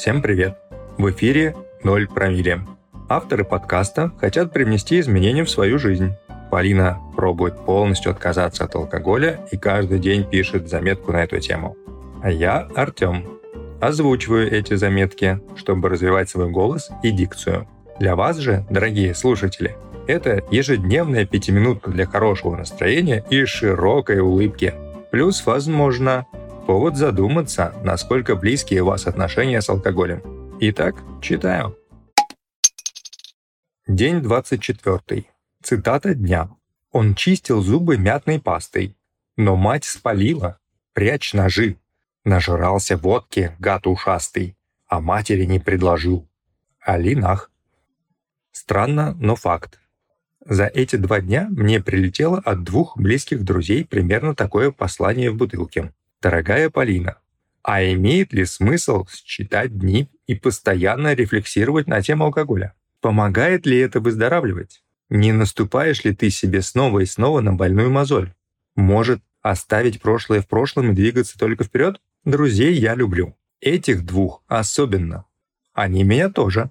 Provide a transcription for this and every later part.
Всем привет! В эфире «Ноль промилле». Авторы подкаста хотят привнести изменения в свою жизнь. Полина пробует полностью отказаться от алкоголя и каждый день пишет заметку на эту тему. А я Артем. Озвучиваю эти заметки, чтобы развивать свой голос и дикцию. Для вас же, дорогие слушатели, это ежедневная пятиминутка для хорошего настроения и широкой улыбки. Плюс, возможно, повод задуматься, насколько близкие у вас отношения с алкоголем. Итак, читаю. День 24. Цитата дня. Он чистил зубы мятной пастой. Но мать спалила. Прячь ножи. Нажрался водки, гад ушастый. А матери не предложил. Алинах. Странно, но факт. За эти два дня мне прилетело от двух близких друзей примерно такое послание в бутылке. «Дорогая Полина, а имеет ли смысл считать дни и постоянно рефлексировать на тему алкоголя? Помогает ли это выздоравливать? Не наступаешь ли ты себе снова и снова на больную мозоль? Может, оставить прошлое в прошлом и двигаться только вперед? Друзей я люблю. Этих двух особенно. Они меня тоже.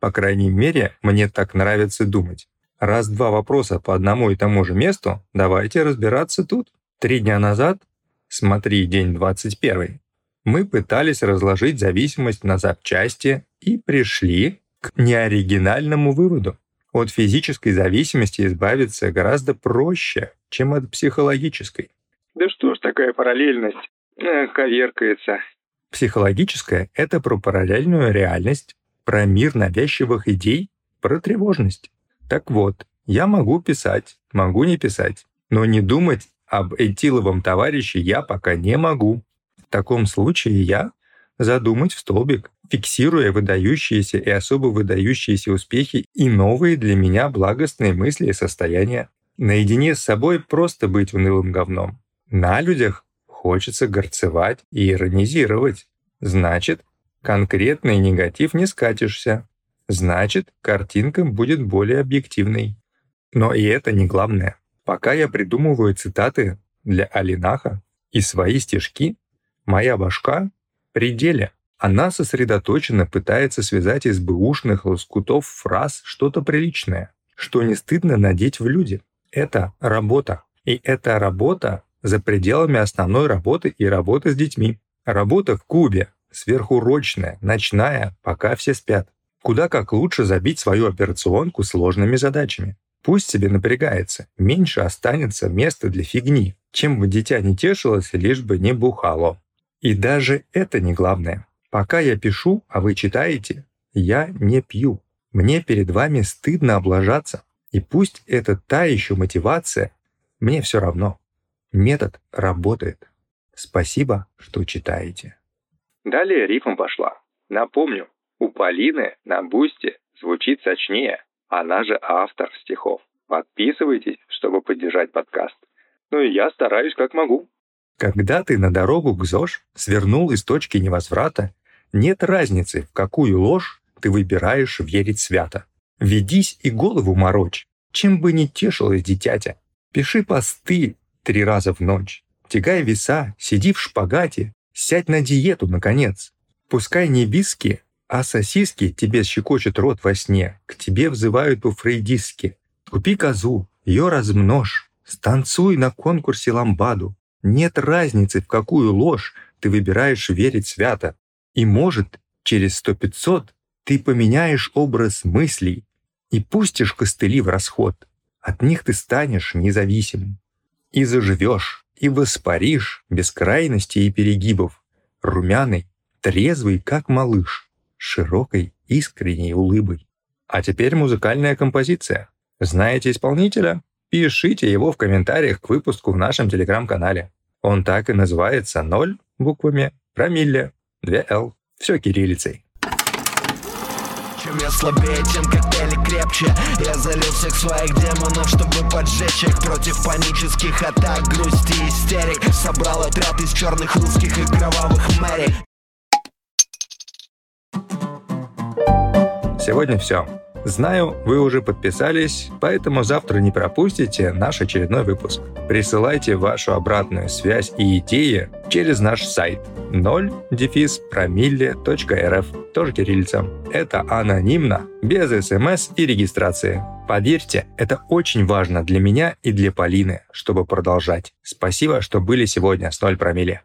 По крайней мере, мне так нравится думать. Раз два вопроса по одному и тому же месту, давайте разбираться тут. Три дня назад, смотри день 21, мы пытались разложить зависимость на запчасти и пришли к неоригинальному выводу. От физической зависимости избавиться гораздо проще, чем от психологической. Да что ж такая параллельность? Э, коверкается. Психологическая — это про параллельную реальность, про мир навязчивых идей, про тревожность. Так вот, я могу писать, могу не писать, но не думать об этиловом товарище я пока не могу. В таком случае я задумать в столбик, фиксируя выдающиеся и особо выдающиеся успехи и новые для меня благостные мысли и состояния. Наедине с собой просто быть унылым говном. На людях хочется горцевать и иронизировать. Значит, конкретный негатив не скатишься. Значит, картинка будет более объективной. Но и это не главное. Пока я придумываю цитаты для Алинаха и свои стишки, моя башка — пределе. Она сосредоточенно пытается связать из бэушных лоскутов фраз что-то приличное, что не стыдно надеть в люди. Это работа. И эта работа за пределами основной работы и работы с детьми. Работа в Кубе, сверхурочная, ночная, пока все спят. Куда как лучше забить свою операционку сложными задачами. Пусть себе напрягается, меньше останется места для фигни, чем бы дитя не тешилось, лишь бы не бухало. И даже это не главное. Пока я пишу, а вы читаете, я не пью. Мне перед вами стыдно облажаться. И пусть это та еще мотивация, мне все равно. Метод работает. Спасибо, что читаете. Далее рифм пошла. Напомню, у Полины на бусте звучит сочнее. Она же автор стихов. Подписывайтесь, чтобы поддержать подкаст. Ну и я стараюсь как могу. Когда ты на дорогу к ЗОЖ свернул из точки невозврата, нет разницы, в какую ложь ты выбираешь верить свято. Ведись и голову морочь, чем бы ни тешилось дитятя. Пиши посты три раза в ночь. Тягай веса, сиди в шпагате, сядь на диету, наконец. Пускай не биски, а сосиски тебе щекочет рот во сне, к тебе взывают по-фрейдистски. Купи козу, ее размножь, станцуй на конкурсе ламбаду. Нет разницы, в какую ложь ты выбираешь верить свято. И может, через сто пятьсот ты поменяешь образ мыслей и пустишь костыли в расход. От них ты станешь независимым. И заживешь, и воспаришь без крайностей и перегибов, румяный, трезвый, как малыш широкой, искренней улыбой. А теперь музыкальная композиция. Знаете исполнителя? Пишите его в комментариях к выпуску в нашем телеграм-канале. Он так и называется «Ноль» буквами, промилле, 2Л. Все кириллицей. Чем я слабее, тем коктейли крепче Я залил всех своих демонов, чтобы поджечь их Против панических атак, грусти, истерик Собрал отряд из черных русских и кровавых мэрик Сегодня все. Знаю, вы уже подписались, поэтому завтра не пропустите наш очередной выпуск. Присылайте вашу обратную связь и идеи через наш сайт 0 дефис тоже кириллица. Это анонимно, без смс и регистрации. Поверьте, это очень важно для меня и для Полины, чтобы продолжать. Спасибо, что были сегодня с 0 промилле.